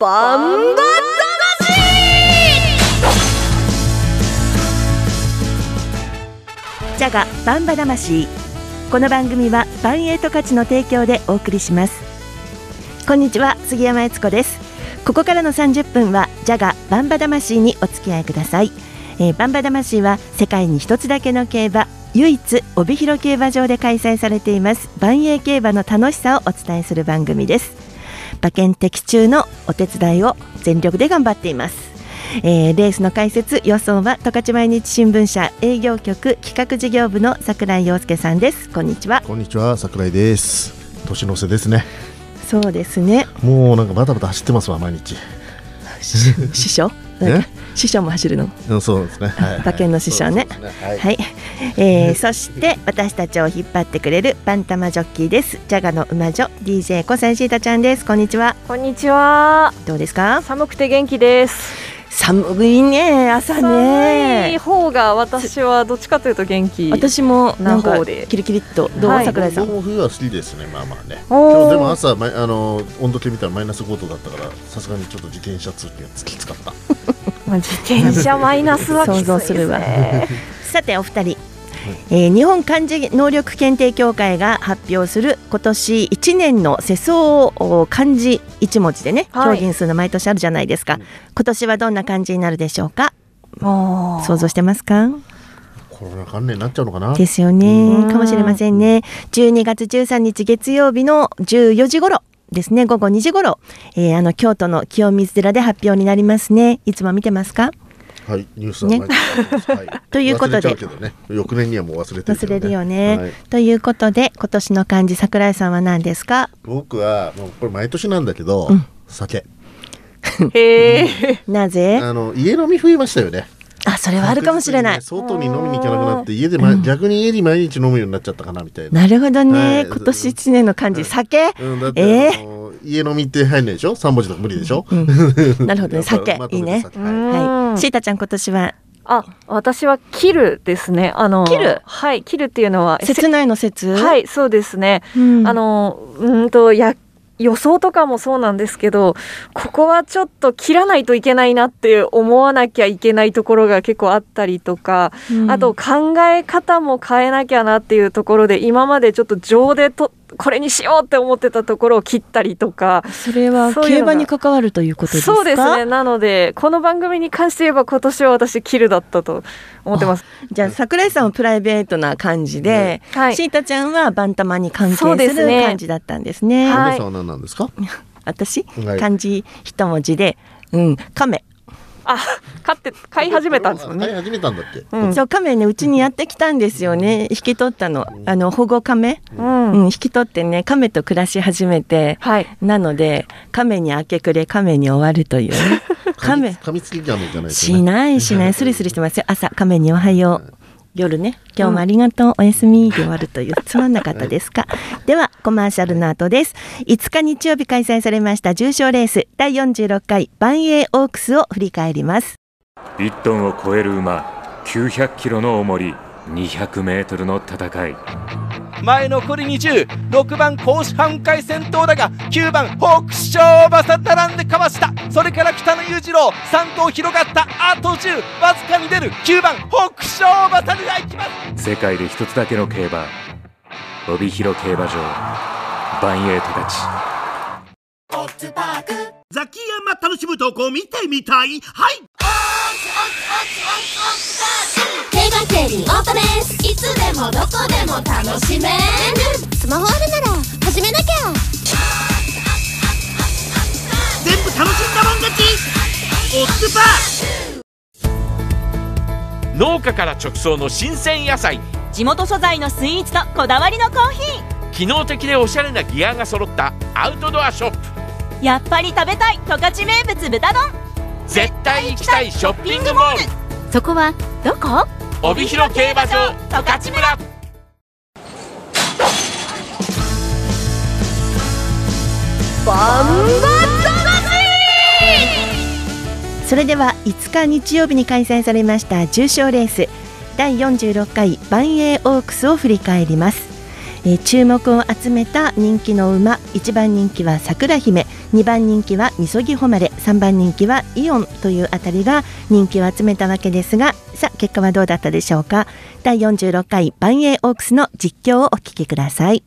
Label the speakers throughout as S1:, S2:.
S1: バンバ
S2: ジャガバンバ魂。この番組はバンエイト価値の提供でお送りします。こんにちは杉山悦子です。ここからの30分はジャガバンバ魂にお付き合いください、えー、バンバ魂は世界に一つだけの競馬唯一帯広競馬場で開催されています万栄競馬の楽しさをお伝えする番組です。馬券的中のお手伝いを全力で頑張っています。えー、レースの解説予想は十勝毎日新聞社営業局企画事業部の櫻井陽介さんです。こんにちは。
S3: こんにちは。櫻井です。年の瀬ですね。
S2: そうですね。
S3: もうなんかバタバタ走ってますわ毎日。
S2: 師匠？師匠も走るの？
S3: そうですね。はい、
S2: 馬券の師匠ね。ねはい、はい、えー、そして私たちを引っ張ってくれるバンタマジョッキーです。ジャガの馬女 DJ 小西シータちゃんです。こんにちは。
S1: こんにちは。
S2: どうですか？
S1: 寒くて元気です。
S2: 寒いね朝ね
S1: 寒い方が私はどっちかというと元気
S2: 私もなんかキリキリっとどう、はい、桜井さん
S3: 僕冬は好きですねまあまあね今日でも朝あの温度計見たらマイナス5度だったからさすがにちょっと自転車通勤はきつかった
S1: 自転車マイナスは想像するわ
S2: さてお二人。えー、日本漢字能力検定協会が発表する今年1年の世相漢字1文字でね、表現するの毎年あるじゃないですか、今年はどんな漢字になるでしょうか？想像してますか？
S3: コロナ関連になっちゃうのかな？
S2: ですよね。かもしれませんね。12月13日月曜日の14時頃ですね。午後2時頃、えー、あの京都の清水寺で発表になりますね。いつも見てますか？
S3: はい、ニュースはね、
S2: はい、ということで、
S3: ね、翌年にはもう忘れてる、
S2: ね、忘れるよね、はい、ということで今年の漢字桜井さんは何ですか？
S3: 僕はもうこれ毎年なんだけど、うん、酒。
S2: なぜ？
S3: あの家飲み増えましたよね
S2: あそれはあるかもしれない、ね、
S3: 外に飲みに行かなくなって家で、ま、逆に家に毎日飲むようになっちゃったかなみたい
S2: な。なるほどね、はい、今年一年の漢字酒、うん、え
S3: ー？家飲みって入んないでしょ？三文字とか無理でしょ、うん、
S2: なるほどね。酒。いいね。はい。シータちゃん今年は？
S1: あ、私は切るですね。あの、
S2: 切る？
S1: はい、切るっていうのは。
S2: 切ないの切？
S1: はい、そうですね。うん、あの、うんと、や、予想とかもそうなんですけど、ここはちょっと切らないといけないなって思わなきゃいけないところが結構あったりとか、うん、あと考え方も変えなきゃなっていうところで、今までちょっと情でとこれにしようって思ってたところを切ったりとか。
S2: それは競馬に関わるということですか？
S1: そうですね。なのでこの番組に関して言えば今年は私切るだったと思ってます。
S2: じゃあ桜井さんはプライベートな感じで、はい、シータちゃんはバンタマに関係する感じだったんですね。
S3: はい、さんは何なんですか？
S2: 私、漢字一文字で。うん。亀
S1: あ、飼って飼い始めたんですよね。
S3: 飼い始めたんだっけ？
S2: うん、そう亀ねうちにやってきたんですよね。引き取ったの。あの保護亀、うん、うん、引き取ってね亀と暮らし始めて、はい、なので亀に明け暮れ亀に終わるという。ね。
S3: 亀噛みつきじゃない、ね、
S2: しないしない。スリスリしてます。よ朝亀におはよう。夜ね。今日もありがとう、うん、おやすみで終わるというつまんなかったですか？ではコマーシャルの後です。5日日曜日開催されました重賞レース第46回万栄オークスを振り返ります。
S4: 1トンを超える馬900キロの重り200メートルの戦い
S5: 前残り206番甲子半回戦闘だが9番北勝馬さ並んでかわした。それから北野裕次郎3頭広がった。あと10わずかに出る。9番北勝馬さがいきます。
S4: 世界で一つだけの競馬帯広競馬場バンエイトたち
S5: ザキヤマ楽しむ投稿見てみたい。はい。
S6: 競馬競輪オいつでもどこでも楽しめる。スマホあるなら始めなきゃ。
S5: 全部楽しんだもん勝ち。オッズパー農家から直送の新鮮野菜。
S7: 地元素材のスイーツとこだわりのコーヒ
S5: ー。機能的でおしゃれなギアが揃った。アウトドアショップ。
S7: やっぱり食べたい十勝名物豚丼。
S5: 絶対行きたいショッピングモール。
S7: そこはどこ？
S5: 帯広競馬場十勝村。
S2: バンバそれでは5日日曜日に開催されました重賞レース第46回万栄オークスを振り返ります。えー、注目を集めた人気の馬1番人気は桜姫2番人気はみそぎ誉れ3番人気はイオンというあたりが人気を集めたわけですがさあ結果はどうだったでしょうか？第46回万栄オークスの実況をお聞きください。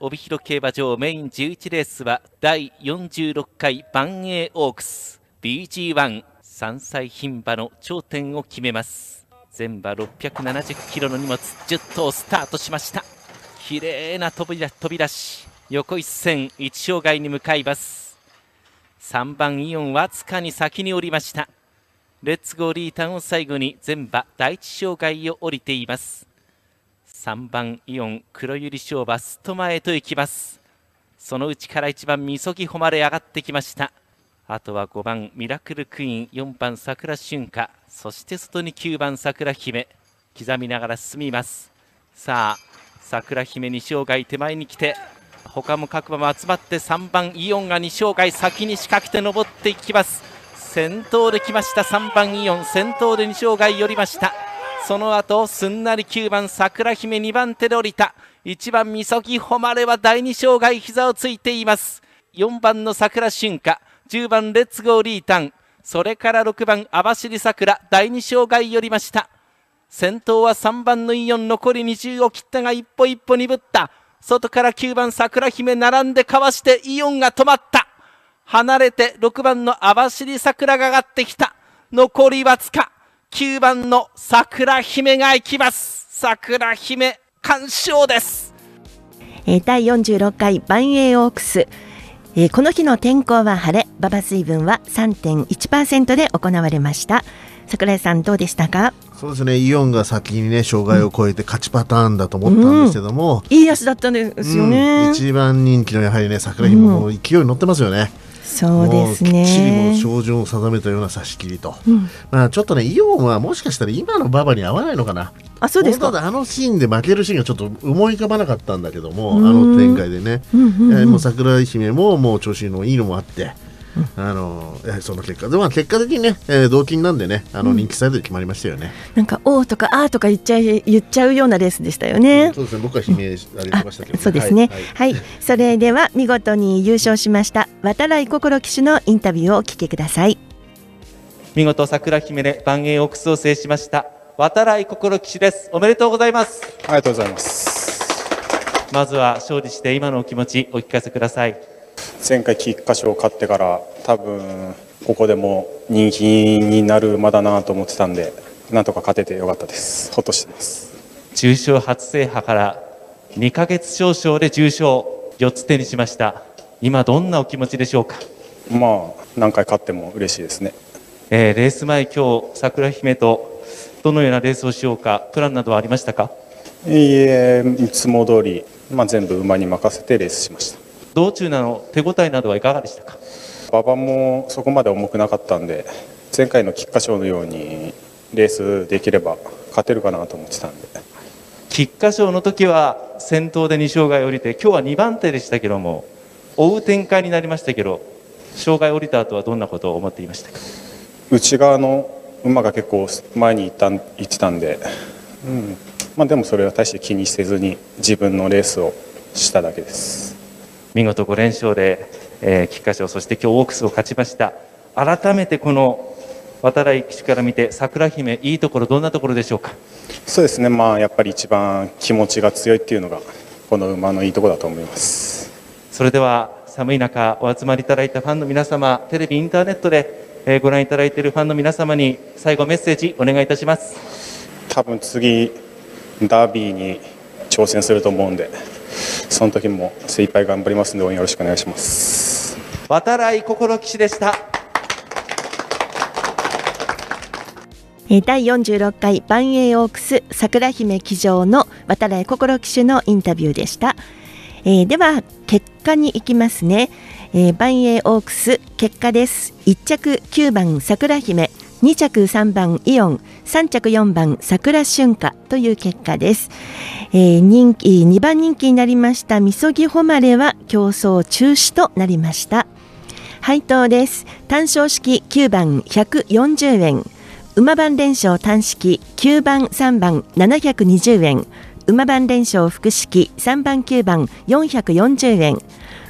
S5: 帯広競馬場メイン11レースは第46回万栄オークス。BG13 歳牝馬の頂点を決めます。全馬670キロの荷物10頭スタートしました。綺麗な飛び飛び出し横一線一障害に向かいます。3番イオンわずかに先に降りました。レッツゴーリーターンを最後に全馬第一障害を降りています。3番イオン黒百合賞馬スト前へと行きます。そのうちから1番みそぎ誉れ上がってきました。あとは5番ミラクルクイーン4番桜春夏。そして外に9番桜姫。刻みながら進みます。さあ桜姫2生涯手前に来て他も各馬も集まって3番イオンが2生涯先に仕掛けて登っていきます。先頭で来ました3番イオン。先頭で2生涯寄りました。その後すんなり9番桜姫2番手で降りた。1番みそぎ誉れは第2生涯膝をついています。4番の桜春夏。10番レッツゴーリータン。それから6番網走桜。第2生涯寄りました。先頭は3番のイオン残り20を切ったが一歩一歩鈍った。外から9番桜姫並んでかわしてイオンが止まった。離れて6番の網走桜が上がってきた。残りわずか。9番の桜姫が行きます。桜姫完勝です。
S2: えー、第46回万栄オークス、えー、この日の天候は晴れ。馬場水分は3.1%で行われました。桜井さんどうでしたか？
S3: そうですね。イオンが先にね障害を超えて勝ちパターンだと思ったんですけども、
S2: うん、いい足だったんですよね、
S3: うん、一番人気のやはりね桜姫も勢いに乗ってますよね、
S2: そうですね。
S3: きっちりも照準を定めたような差し切りと、うん、まあちょっとねイオンはもしかしたら今の馬場に合わないのかな。
S2: あそうですか。
S3: あのシーンで負けるシーンがちょっと思い浮かばなかったんだけどもあの展開でね、うんうんうん、もう桜井姫ももう調子のいいのもあってあのその結果。でも結果的にね、えー、同金なんでねあの人気サイドで決まりましたよね、
S2: うん、なんか「お」とか「あ」とか言っちゃい言っちゃうようなレースでしたよね、
S3: うん、そうですね。僕は悲鳴あげてましたけど、
S2: ね、そうですね、はい、はい、それでは見事に優勝しました渡来心騎手のインタビューをお聞きください。
S5: 見事桜姫で万栄オークスを制しました渡来心騎手です。おめでとうございます。
S8: ありがとうございます。
S5: まずは勝利して今のお気持ちお聞かせください
S8: 前回菊花賞を勝ってから多分ここでも人気になる馬だなと思ってたんでなんとか勝ててよかったです。ほっとしてます。
S5: 重賞初制覇から2ヶ月少々で重賞4つ手にしました。今どんなお気持ちでしょうか？
S8: まあ何回勝っても嬉しいですね、
S5: えー、レース前今日桜姫とどのようなレースをしようかプランなどはありましたか？
S8: いいえいつも通り、まあ、全部馬に任せてレースしました
S5: 道中の手応えなどはいかがでしたか？
S8: 馬場もそこまで重くなかったんで前回の菊花賞のようにレースできれば勝てるかなと思ってたんで。
S5: 菊花賞の時は先頭で2勝が降りて今日は2番手でしたけども追う展開になりましたけど障害降りた後はどんなことを思っていましたか？
S8: 内側の馬が結構前に行った行ってたんで、うん。まあ、でもそれは大して気にせずに自分のレースをしただけです
S5: 見事5連勝で、えー、菊花賞そして今日オークスを勝ちました。改めてこの渡来騎手から見て桜姫いいところどんなところでしょうか？
S8: そうですね。まあやっぱり一番気持ちが強いっていうのがこの馬のいいところだと思います。
S5: それでは寒い中お集まりいただいたファンの皆様テレビインターネットで、えー、ご覧いただいているファンの皆様に最後メッセージお願いいたします。
S8: 多分次ダービーに挑戦すると思うんでその時も精一杯頑張りますので応援よろしくお願いします。
S5: 渡来心騎士でした
S2: 第46回万栄オークス桜姫騎乗の渡来心騎手のインタビューでした、えー、では結果に行きますね、えー、万栄オークス結果です。1着9番桜姫。2着3番イオン3着4番桜春夏という結果です、えー、人気2番人気になりましたみそぎ誉れは競争中止となりました。配当です。単勝式9番140円。馬番連勝単式9番3番720円。馬番連勝複式3番9番440円。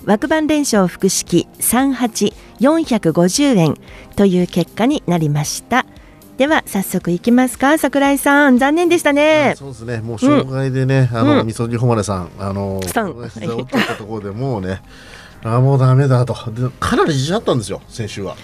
S2: 枠番連勝複式38450円という結果になりました。では早速いきますか桜井さん。残念でしたね。
S3: そうですね。もう障害でね、あの、
S2: うん。
S3: みそぎ誉さんあの膝を折ったところでもうねあもうダメだと。でかなり自信あったんですよ先週は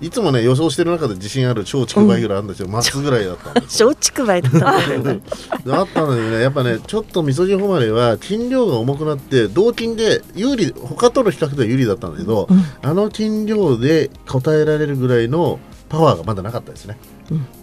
S3: いつもね予想してる中で自信ある超竹梅ぐらいあるんですよ、マックぐらいだったんですよ。
S2: 松竹梅だったんだ
S3: あったのにねやっぱねちょっとみそぎ誉れは筋量が重くなって同筋で有利他との比較では有利だったんだけど、あの筋量で応えられるぐらいのパワーがまだなかったですね。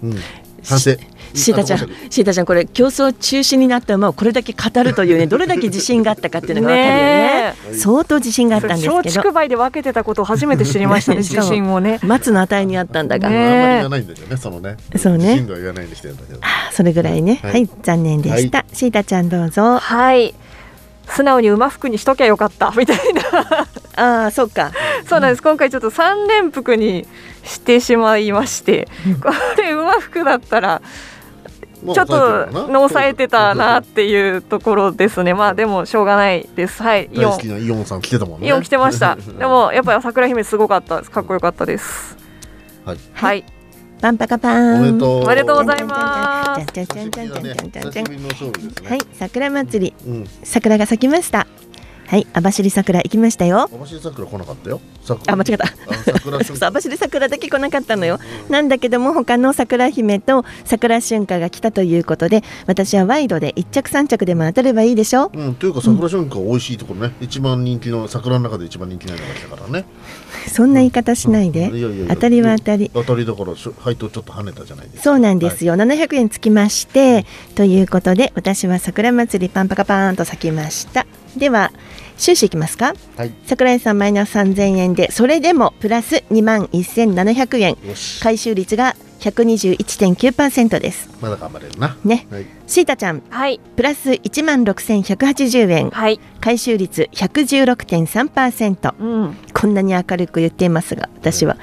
S3: うん、反省。
S2: シータちゃんシータちゃんこれ競争中止になった馬をこれだけ語るというね どれだけ自信があったかっていうのが分かるよね。
S1: ね
S2: 相当自信があったんです。
S1: 松
S2: けど
S1: 竹梅で分けてたことを初めて知りましたね
S2: しかも
S1: 自信をね。
S2: 松の値にあったんだが、
S1: ね
S3: あんまり言わないんだけどね、そのね。
S2: そうね。
S3: 自信度は言わないにしてるんだけど。
S2: それぐらいね。は、
S3: はいい
S2: 残念でした、シータちゃんどうぞ。
S1: はい。素直に馬服にしときゃよかった。みたいな。
S2: ああそうか。
S1: そうなんです。今回ちょっと三連服にしてしまいまして、これ馬服だったらちょっと抑えてたなっていうところですね。まあでもしょうがないです。はいイオン。
S3: イオンさん来てたもんね。
S1: イオン来てました。でもやっぱり桜姫すごかったです。かっこよかったです。
S3: はい、
S1: はい。
S2: パンパカパン。
S3: おめでとう。
S1: おめでとうございます。
S2: じゃんじゃじゃじゃじゃじゃじゃ。はい、桜。祭り、桜が咲きました。はい網走桜行きましたよ。
S3: 網走桜来なかったよ。桜。
S2: あ間違った。網走桜だけ来なかったのよ。なんだけども他の桜姫と桜春夏が来たということで私はワイドで一着三着でも当たればいいでしょ。
S3: うん、というか桜春夏美味しいところね、一番人気の桜の中で一番人気ないのが来たからね。
S2: そんな言い方しないで。当たりは当たり。
S3: 当たりだからしょ配当ちょっと跳ねたじゃないですか。
S2: そうなんですよ、700円つきまして、ということで私は桜祭りパンパカパーンと咲きましたでは収支いきますか。
S3: はい。
S2: 桜井さんマイナス3000円でそれでもプラス2万1700円。回収率が121.9%です。
S3: まだ頑張れるな。
S2: ね。
S3: はい。
S2: シータちゃん。
S1: はい。
S2: プラス1万6180円。
S1: はい。
S2: 回収率116.3%
S1: うん。
S2: こんなに明るく言っていますが私は。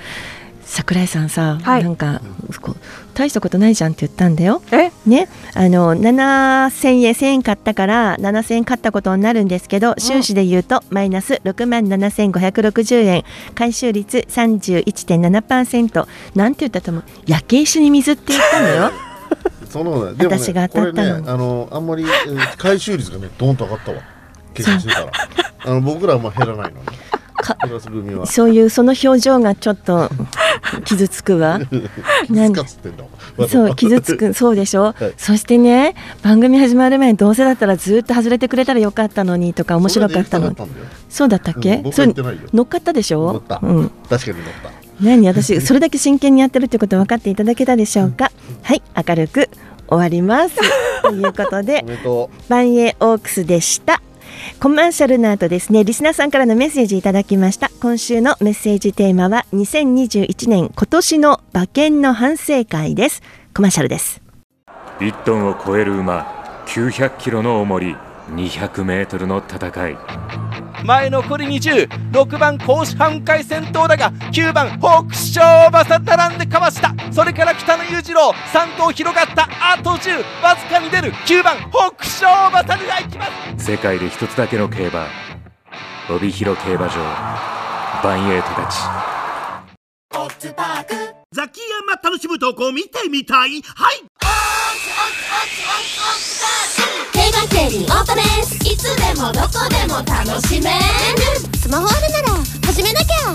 S2: 桜井さんさ、
S1: はい。
S2: なんかこう大したことないじゃんって言ったんだよ。
S1: え？
S2: ね、あの7000円1000円買ったから7000円買ったことになるんですけど収支で言うとマイナス6万7560円。回収率31.7%なんて言ったと思う？焼け石に水って言ったのよ。
S3: そのね、でもね、
S2: 私が当たったの。
S3: これね、あの、あんまり、えー回収率がね、ドーンと上がったわ。計算してたら。あの、僕らはまあ減らないのね。
S2: か
S3: プラス組は。
S2: そういうその表情がちょっと 傷つくわ。なん。そう傷つく。そうでしょ、
S3: はい。
S2: そしてね番組始まる前にどうせだったらずっと外れてくれたらよかったのにとか面白かったの。
S3: そ
S2: うだったっけ、
S3: うん僕
S2: それ乗っかったでしょ？うん。
S3: 確かに乗った。
S2: 何？私それだけ真剣にやってるってこと分かっていただけたでしょうか？はい明るく終わります。ということで万栄オークスでしたコマーシャルの後ですね。リスナーさんからのメッセージいただきました。今週のメッセージテーマは2021年今年の馬券の反省会です。コマーシャルです。
S4: 1トンを超える馬900キロの重り200メートルの戦い。
S5: 前残り206番甲子半回先頭だが9番北勝馬さ並んでかわした。それから北野裕次郎3頭広がったあと10わずかに出る9番北勝馬さが行きます。
S4: 世界で一つだけの競馬帯広競馬場バンエイトたち。
S9: ザキヤマ楽しむとこ見てみたい？はい
S6: 競馬競輪オートレースいつでもどこでも楽しめるスマホあるなら始めなきゃ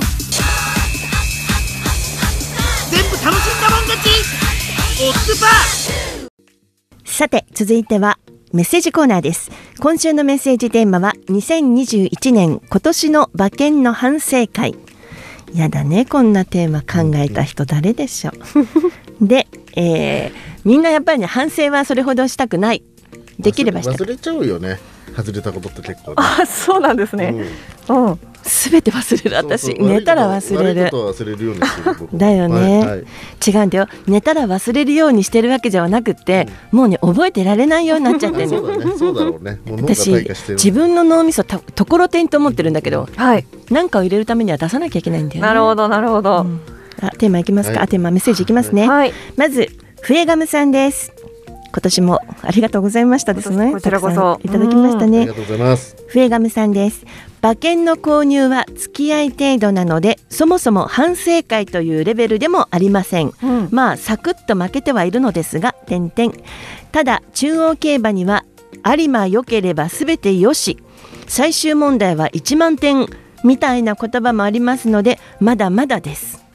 S9: 全部楽しんだもん勝ちオッパー
S2: さて続いてはメッセージコーナーです。今週のメッセージテーマは2021年今年の馬券の反省会。やだねこんなテーマ考えた人誰でしょう。で、えーみんなやっぱりね反省はそれほどしたくない。できればしたく
S3: 忘れちゃうよね。外れたことって結構ね。
S1: あそうなんですね。うん。
S2: すべて忘れる私。
S3: そうそう
S2: 寝たら忘れ
S3: 悪い
S2: る
S3: ことは忘れるようにして
S2: だよね、
S3: はいはい。
S2: 違うんだよ。寝たら忘れるようにしてるわけじゃなくって、もうね覚えてられないようになっちゃってるの。
S3: そうだね。そうだろうね。もう脳が
S2: 私
S3: 退化してる。
S2: 自分の脳みそたところてんと思ってるんだけど
S1: はい。
S2: 何かを入れるためには出さなきゃいけないんだよね。
S1: なるほどなるほど、
S2: あテーマいきますか、
S3: はい
S2: あテーマメッセージいきますね、
S1: はい
S2: まず笛ガムさんです今年もありがとうございましたですね。
S1: こちらこそ
S2: いただきましたね。
S3: ありがとうございます。
S2: フエガムさんです。馬券の購入は付き合い程度なので、そもそも反省会というレベルでもありません。
S1: うん
S2: まあサクッと負けてはいるのですが、点々。ただ中央競馬には有馬良ければすべてよし。最終問題は1万点みたいな言葉もありますので、まだまだです。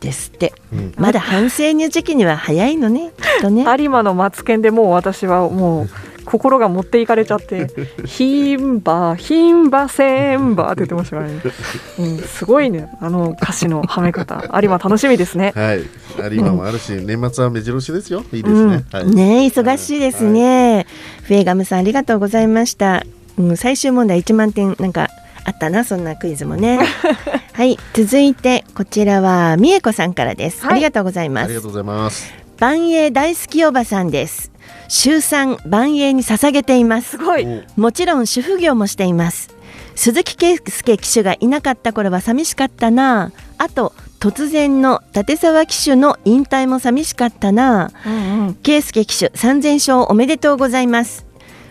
S2: ですって。
S3: うん
S2: まだ反省の時期には早いのね、きっとね。
S1: 有馬のマツケンでもう私はもう心が持っていかれちゃって「ヒンバヒンバセンバ」って言ってましたからね、うん、すごいねあの歌詞のはめ方有馬楽しみですね
S3: はい。有馬もあるし、年末は目白押しですよ。いいですね。はい。
S2: ねえ忙しいですね、フェーガムさんありがとうございました、うん、最終問題1万点なんかあったなそんなクイズもね。はい続いてこちらは美恵子さんからです、
S1: はい。
S2: ありがとうございます。
S3: ありがとうございます。
S2: 万栄大好きおばさんです。週3万栄に捧げています。
S1: すごい。
S3: お。
S2: もちろん主婦業もしています。鈴木圭介騎手がいなかった頃は寂しかったな。あと突然の立沢騎手の引退も寂しかったな。
S1: うんうん。
S2: 圭介騎手3000勝おめでとうございます。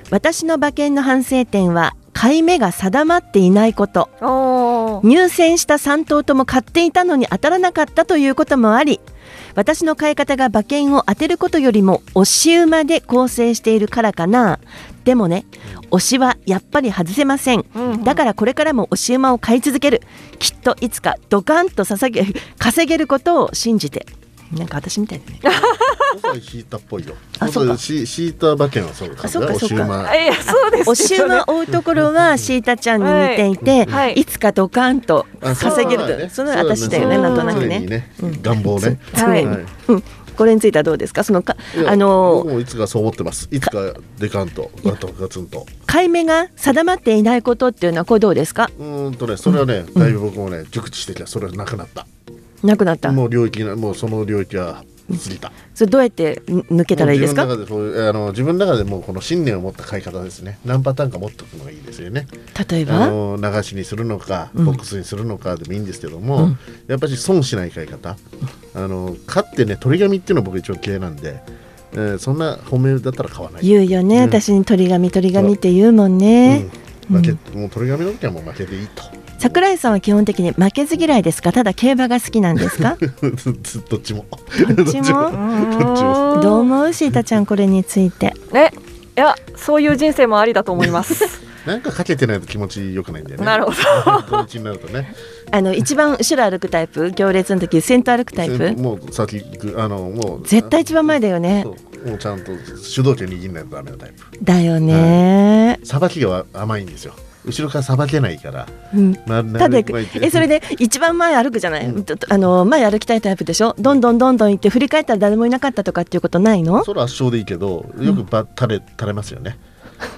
S2: 私の馬券の反省点は買い目が定まっていないこと。入選した3頭とも買っていたのに当たらなかったということもあり私の買い方が馬券を当てることよりも押し馬で構成しているからかな。でもね推しはやっぱり外せません。
S1: うんうん。
S2: だからこれからも押し馬を買い続ける。きっといつかドカンと捧げ 稼げることを信じてなんか私みたいだね。
S3: 今回シータっぽいよ。
S2: あそうか。
S3: シシータ馬券はそうか。
S2: あそうかそうか。
S3: お馬
S1: あいやそうです
S2: 押し馬を追うところはシータちゃんに似ていて、
S1: はい。
S2: い、つかドカンと
S3: あそう
S2: 稼げると
S3: ね。
S2: その私だよね
S1: そう
S2: なんとなく
S3: 常
S2: ね
S3: 願望ね。
S1: はい。
S2: これについてはどうですか？そのかあの
S3: 僕もいつかそう思ってます。いつかデカンとガトガツンと。
S2: 買い目が定まっていないことっていうのはこれどうですか？
S3: うーんとね、それはね、だいぶ僕もね、熟知してきた。それはなくなった。
S2: なくなった
S3: もう領域な、もうその領域は過ぎた。
S2: それどうやってん抜けたらいいですか？
S3: 自分の中であの自分の中でもうこの信念を持った買い方ですね。何パターンか持っておくのがいいですよね。
S2: 例えば？
S3: あの流しにするのか、ボックスにするのかでもいいんですけども、やっぱり損しない買い方。あの買ってね、鳥紙っていうのは僕一応嫌いなんで、えーそんな本命だったら買わない。
S2: 言うよね、
S3: うん
S2: 私に鳥紙鳥紙って言うもんね、
S3: うん、負け、もう鳥紙の時はもう負けていいと。
S2: 桜井さんは基本的に負けず嫌いですか？ただ競馬が好きなんですか？
S3: どっちも。
S2: どっちも？
S3: どっちも。
S2: どう思う？シータちゃんこれについて
S1: ねいやそういう人生もありだと思います
S3: なんかかけてないと気持ち良くないんだよね。
S1: なるほ
S3: ど。土日になるとね。
S2: あの一番後ろ歩くタイプ？行列の時先頭歩くタイプ？
S3: もう先行くあのもう
S2: 絶対一番前だよね
S3: もうちゃんと主導権握んないとダメなタイプ。
S2: だよね、
S3: さばきが甘いんですよ。後ろからさばけないから。
S2: うん。
S3: なな
S2: ただえそれで一番前歩くじゃない、
S3: うん。
S2: あの前歩きたいタイプでしょ？どんどんどんどん行って振り返ったら誰もいなかったとかっていうことないの？
S3: それは圧勝でいいけど、よくば垂れ垂れますよね。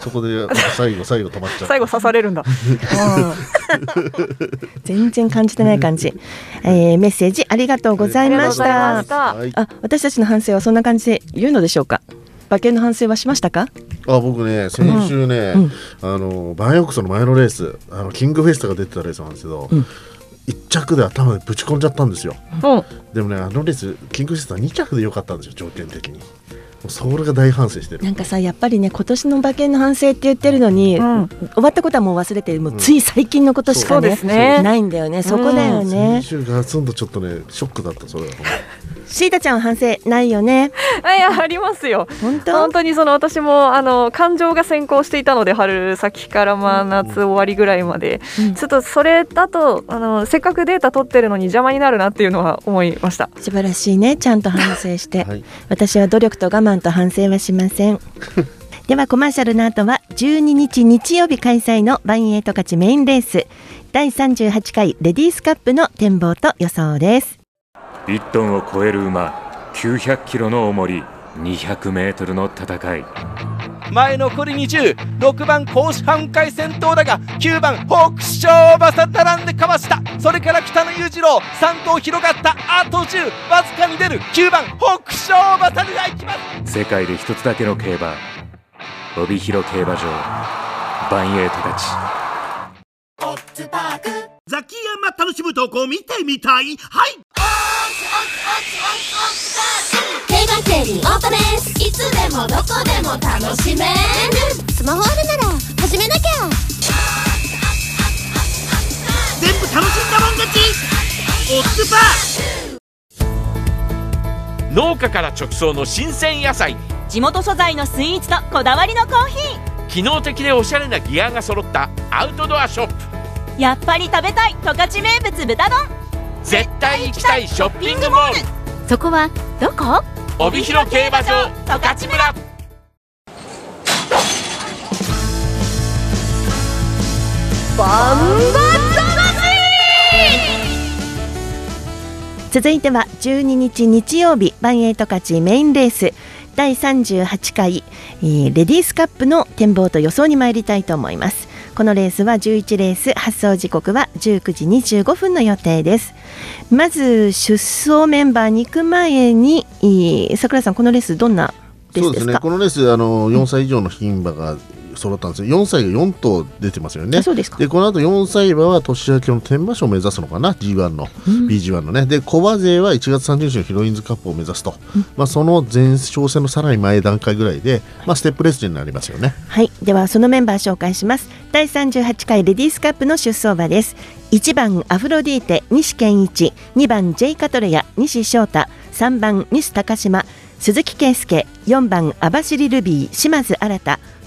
S3: そこで 最後最後止まっちゃう。
S1: 最後刺されるんだ。
S2: 全然感じてない感じ、えーメッセージありがとうございました。
S1: ました。
S3: はい。
S2: あ私たちの反省はそんな感じで言うのでしょうか？馬券の反省はしましたか？
S3: あ僕ね先週ね、
S2: うん。
S3: あのバンヨックスの前のレースあのキングフェスタが出てたレースなんですけど、
S2: うん。
S3: 一着で頭でぶち込んじゃったんですよ。
S1: う。ん
S3: でもねあのレースキングフェスタ2着で良かったんですよ条件的に。もうそれが大反省してる。
S2: なんかさやっぱりね今年の馬券の反省って言ってるのに、
S1: うん。
S2: 終わったことはもう忘れてもうつい最近のことしかね,、
S1: ですね。
S2: ないんだよね。そこだよね。
S3: 先、週ガツンとちょっとねショックだったそれは
S2: シータちゃんは反省ないよね。
S1: あいやありますよ。
S2: 本当？
S1: 本当にその私もあの感情が先行していたので春先からまあ夏終わりぐらいまで、
S2: うん。
S1: ちょっとそれだとあのせっかくデータ取ってるのに邪魔になるなっていうのは思いました。
S2: 素晴らしいね。ちゃんと反省して、
S3: はい。
S2: 私は努力と我慢と反省はしません。ではコマーシャルの後は12日日曜日開催のバンエイト勝ちメインレース。第38回レディースカップの展望と予想です
S4: 1トンを超える馬900キロの重り200メートルの戦い。
S5: 前残り206番甲子半回先頭だが9番北勝馬さ並んでかわした。それから北野裕次郎3頭広がった。あと10わずかに出る。9番北勝馬さが行きます。
S4: 世界で一つだけの競馬帯広競馬場バンエイトたち
S9: ザキヤマ楽しむとこ見てみたい。はい。
S6: 競馬競輪オートレースいつででもどこでも楽しめる。スマホあるなら始めなきゃ。
S9: 全部楽しんだもん勝ち。オッズパー
S10: 農家から直送の新鮮野菜。
S7: 地元素材のスイーツとこだわりのコーヒー。
S10: 機能的でおしゃれなギアが揃ったアウトドアショップ
S7: やっぱり食べたい十勝名物豚丼。
S10: 絶対行きたいショッピングモール。
S7: そこはどこ？
S10: 帯広競馬場十勝村。
S1: バンバ
S2: 続いては12日日曜日バンエイト勝ちメインレース。第38回、えーレディースカップの展望と予想に参りたいと思いますこのレースは11レース発送時刻は19時25分の予定です。まず出走メンバーに行く前に桜井さんこのレースどんなレー
S3: そうですね。
S2: スでか
S3: このレースあの4歳以上の牝馬が揃ったんですよ。4歳が4頭出てますよね。
S2: あそうで
S3: この後4歳馬は年明けの天馬賞を目指すのかな？G1 の、BG1 のね。で小馬勢は1月30日のヒロインズカップを目指すと、まあ、その前哨戦のさらに前段階ぐらいで、まあ、ステップレースになりますよね。
S2: はい。ではそのメンバー紹介します。第38回レディースカップの出走馬です。1番アフロディーテ西健一。2番ジェイカトレヤ西翔太。3番ミス高島。鈴木圭介。4番網走ルビー島津新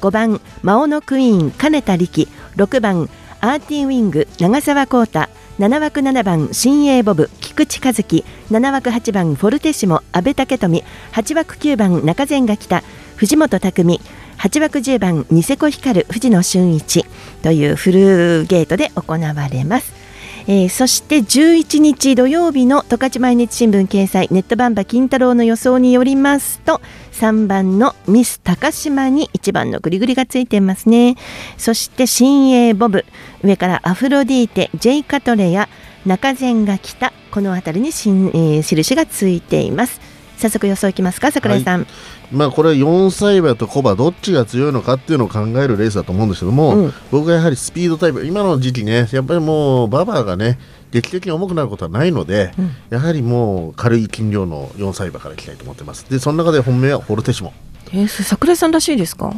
S2: 5番魔王のクイーン金田力。6番アーティウィング長澤浩太。7枠7番新鋭ボブ菊池和樹。7枠8番フォルテシモ阿部武富。8枠9番中前が北藤本匠。8枠10番ニセコ光藤野俊一。というフルゲートで行われます。えーそして11日土曜日の十勝毎日新聞掲載ネットバンバ金太郎の予想によりますと3番のミス高島に1番のグリグリがついてますね。そして新鋭ボブ上からアフロディーテジェイカトレや中禅が来たこの辺りに新、えー印がついています。早速予想いきますか桜井さん、
S3: まあこれは4歳馬と小馬どっちが強いのかっていうのを考えるレースだと思うんですけども、
S2: うん。
S3: 僕はやはりスピードタイプ。今の時期ねやっぱりもうババアがね劇的に重くなることはないので、やはりもう軽い斤量の4歳馬からいきたいと思ってますでその中で本命はフォルテシモ
S2: えー、桜井さん。らしいですか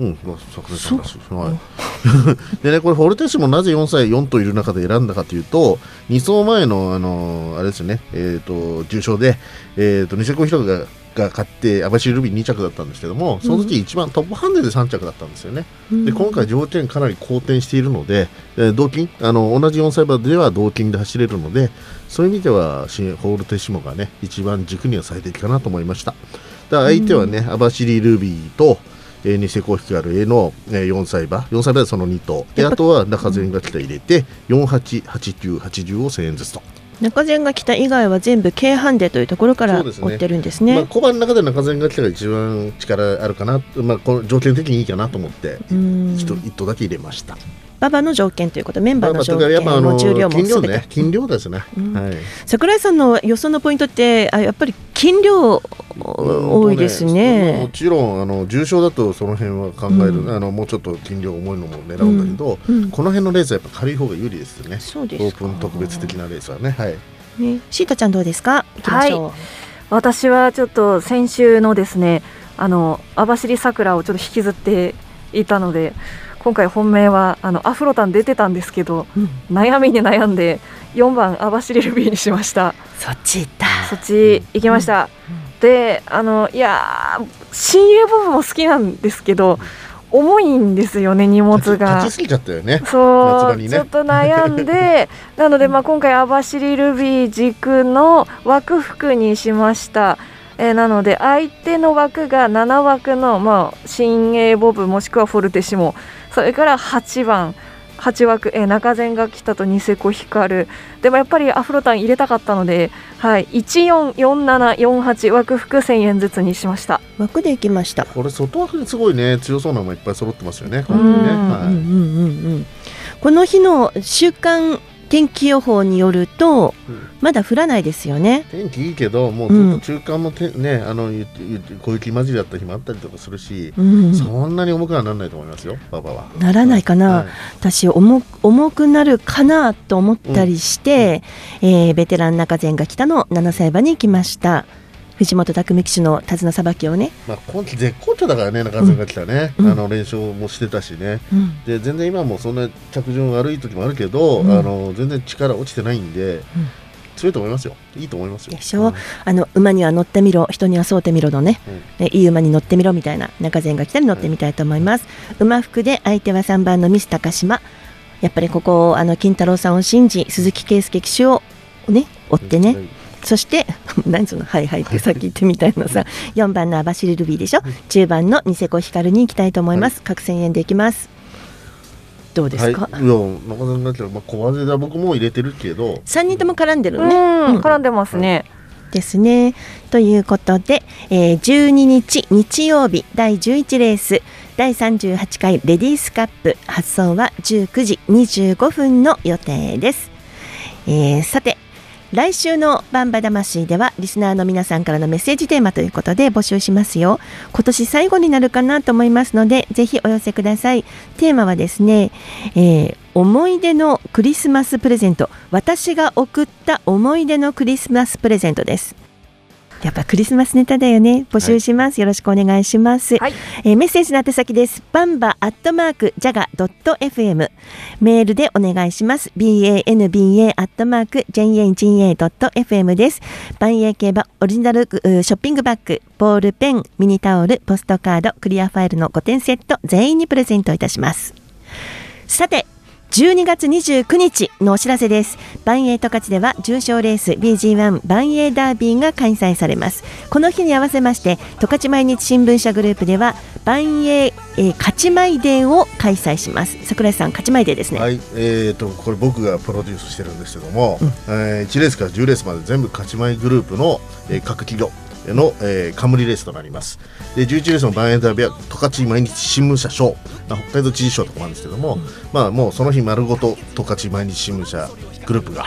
S3: うん、まあ桜井さんらしいはい。でねこれフォルテシモなぜ4歳4頭いる中で選んだかというと2走前のあのあれですよね。えっ、と重賞でえっ、とニセコヒロがが勝って網走ルビー2着だったんですけどもその時一番トップハンデで3着だったんですよね、で今回条件かなり好転しているので、えー同金あの同じ4歳馬では同金で走れるのでそういう意味では新フォルテシモがね一番軸には最適かなと思いました。だ相手はね、網走ルビーとえー、ニセコヒカルへの、えー、4歳馬4歳馬でその2頭。であとは中前が来た入れて488980を1000円ずつと、
S2: 中前が来た以外は全部軽ハンデというところから追ってるんですね。
S3: まあ、小判の中で中前が来たが一番力あるかな、まあ、この条件的にいいかなと思って一頭だけ入れました
S2: 馬場の条件ということメンバーの条件も重量もすべて、
S3: ね斤量ですね、
S2: うん。
S3: はい。
S2: 桜井さんの予想のポイントってあやっぱり斤量多いです
S3: まあ
S2: ね
S3: も。ちろんあの重症だとその辺は考える、
S2: うん。
S3: あのもうちょっと斤量重いのも狙うんだけど、
S2: うん。うん。
S3: この辺のレースはやっぱ軽い方が有利ですよね。
S2: そうですか。
S3: オープン特別的なレースはね。はい。
S2: ね、シータちゃんどうですか？行きましょう。
S1: 私はちょっと先週のですねあの網走桜をちょっと引きずっていたので今回本命はあのアフロタン出てたんですけど、
S2: うん。
S1: 悩みに悩んで4番網走ルビーにしました。
S2: そっち行った。
S1: そっち行きました、であのいやー新鋭ボブも好きなんですけど重いんですよね荷物が。
S3: 立ちすぎちゃったよね。
S1: そう、
S3: ね。
S1: ちょっと悩んで なのでまあ今回網走ルビー軸の枠服にしました。えーなので相手の枠が7枠の、まあ、新鋭ボブもしくはフォルテシモそれから8番8枠、えー中前が来たとニセコヒカルでもやっぱりアフロタン入れたかったので、はい、144748枠服1000円ずつにしました。
S2: 枠で行きました。
S3: これ外枠ですごいね強そうなのもいっぱい揃ってますよねこ
S1: うん
S3: れね、
S2: うん
S3: はい
S2: うんうんうん。この日の週間天気予報によると、
S3: うん。
S2: まだ降らないですよね。
S3: 天気いいけどもうずっと中間もて、ねあの小雪混じりだった日もあったりとかするし、
S2: うん。
S3: そんなに重くはならないと思いますよ馬場は。
S2: ならないかな。
S3: はい。
S2: 私重く重くなるかなと思ったりして、えーベテラン中前が来たの7歳馬に行きました藤本匠騎手の手綱さばきをね、
S3: まあ、今季絶好調だからね中津が来たね、
S2: うん。
S3: あの連勝もしてたしね、
S2: うん。
S3: で全然今もそんな着順悪い時もあるけど、
S2: うん。
S3: あの全然力落ちてないんで、強いと思いますよ。いいと思いますよ。
S2: でしょ、あの馬には乗ってみろ人にはそうてみろのね,、ねいい馬に乗ってみろみたいな中前が来たら乗ってみたいと思います、馬服で相手は3番のミス高島。やっぱりここあの金太郎さんを信じ鈴木圭介騎手をね追ってね、そして 何その「はいはい」ってさっき言ってみたいなさ4番の網走ルビーでしょ？10番のニセコ光に行きたいと思います、各千円でいきます。どうですか、
S3: はい、いや中津が来たら、まあ、小技では僕も入れてるけど。
S2: 3人とも絡んでるね、
S1: うん絡んでますね。
S2: ですね。ということで、えー12日日曜日第11レース。第38回レディースカップ。発送は19時25分の予定です。えーさて来週のバンバ魂ではリスナーの皆さんからのメッセージテーマということで募集しますよ。今年最後になるかなと思いますのでぜひお寄せください。テーマはですね、えー思い出のクリスマスプレゼント。私が送った思い出のクリスマスプレゼントです。やっぱクリスマスネタだよね。募集します、よろしくお願いします、えーメッセージの宛先です。バンバアットマークジャガドット FM メールでお願いします。banba アットマーク janga ドット FM です万英競馬オリジナルショッピングバッグボールペンミニタオルポストカードクリアファイルの5点セット全員にプレゼントいたします。さて12月29日のお知らせです。万栄十勝では重賞レース BG1 万栄ダービーが開催されます。この日に合わせまして、十勝毎日新聞社グループでは万栄、えー、勝ち前デーを開催します。桜井さん、勝ち前デーですね。
S3: はい、えー、とこれ僕がプロデュースしてるんですけども、えー1レースから10レースまで全部勝ち前グループの、えー各企業の、えー、冠レースとなります。で11レースのバンエンタビは十勝毎日新聞社賞。まあ北海道知事賞とかもあるんですけども、まあもうその日丸ごと十勝毎日新聞社グループが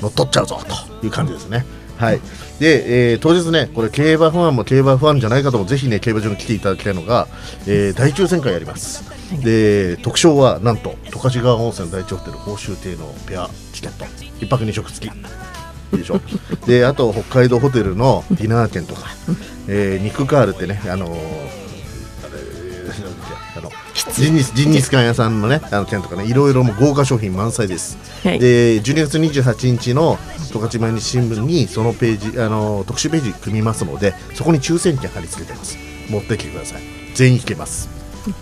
S3: 乗っ取っちゃうぞという感じですね。はい、で、えー当日ね、これ競馬ファンも競馬ファンじゃない方もぜひね競馬場に来ていただきたいのが、えー大抽選会やります。で特賞はなんと十勝川温泉第一ホテル報酬亭のペアチケット。一泊二食付きでしょ。であと北海道ホテルのディナー券とか、えー肉カールってねあのーあのジンギスジンギスカン屋さんのねあの券とかねいろいろもう豪華商品満載です、
S2: はい。
S3: で12月28日の十勝毎日新聞にそのページあの特集ページ組みますのでそこに抽選券貼り付けてます。持ってきてください。全員引けます。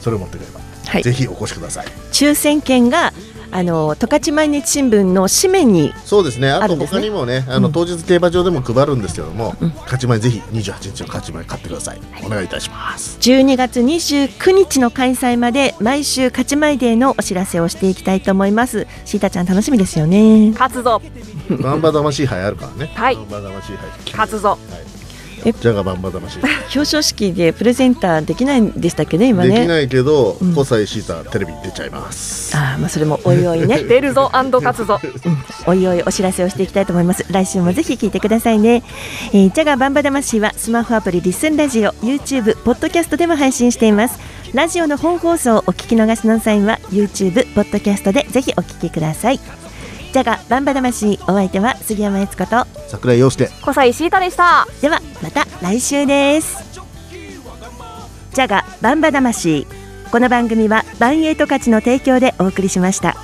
S3: それを持ってくれば、
S2: はい。
S3: ぜひお越しください。
S2: 抽選券があの十勝毎日新聞の紙面に
S3: そうですね。あと他にもねあの当日競馬場でも配るんですけども、勝ち前ぜひ28日の勝ち前買ってください。お願いいたします。
S2: 12月29日の開催まで毎週勝ち前デーのお知らせをしていきたいと思います。シータちゃん楽しみですよね。
S1: 勝つぞ。
S3: バンバ魂杯あるからね。
S1: はい。
S3: バンバ魂杯。
S1: 勝つぞ
S3: ジャガバンバ魂杯
S2: 表彰式でプレゼンターできないんでしたっけね今ね。
S3: できないけど、小西シータテレビ出ちゃいます。
S2: あーまあそれもおいおいね。
S1: 出るぞ勝つぞ。
S2: おいおいお知らせをしていきたいと思います。来週もぜひ聞いてくださいね、えー、ジャガバンバ魂はスマホアプリリスンラジオ YouTube ポッドキャストでも配信しています。ラジオの本放送をお聞き逃しの際は YouTube ポッドキャストでぜひお聞きくださいジャガバンバ魂お相手は杉山悦子と
S3: 桜井陽介。
S1: 小西シータでした。
S2: ではまた来週です。ジャガバンバ魂この番組はバンエイト価値の提供でお送りしました